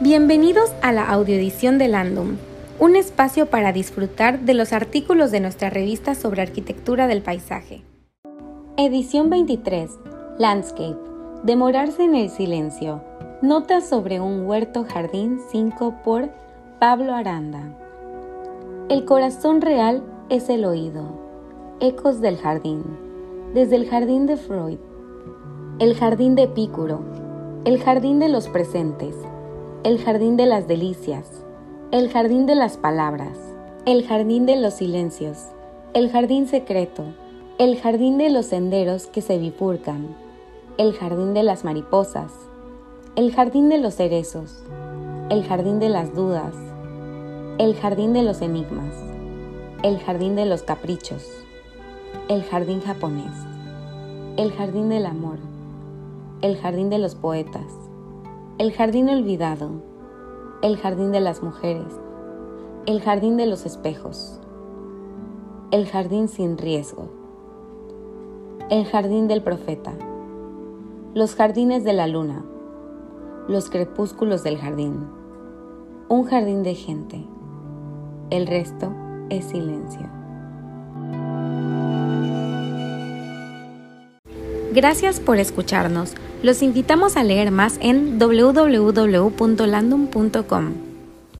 Bienvenidos a la audioedición de Landum, un espacio para disfrutar de los artículos de nuestra revista sobre arquitectura del paisaje. Edición 23. Landscape. Demorarse en el silencio. Notas sobre un huerto jardín 5 por Pablo Aranda. El corazón real es el oído. Ecos del jardín. Desde el jardín de Freud. El jardín de Epicuro. El jardín de los presentes el jardín de las delicias, el jardín de las palabras, el jardín de los silencios, el jardín secreto, el jardín de los senderos que se bifurcan, el jardín de las mariposas, el jardín de los cerezos, el jardín de las dudas, el jardín de los enigmas, el jardín de los caprichos, el jardín japonés, el jardín del amor, el jardín de los poetas, el jardín olvidado, el jardín de las mujeres, el jardín de los espejos, el jardín sin riesgo, el jardín del profeta, los jardines de la luna, los crepúsculos del jardín, un jardín de gente, el resto es silencio. Gracias por escucharnos. Los invitamos a leer más en www.landum.com.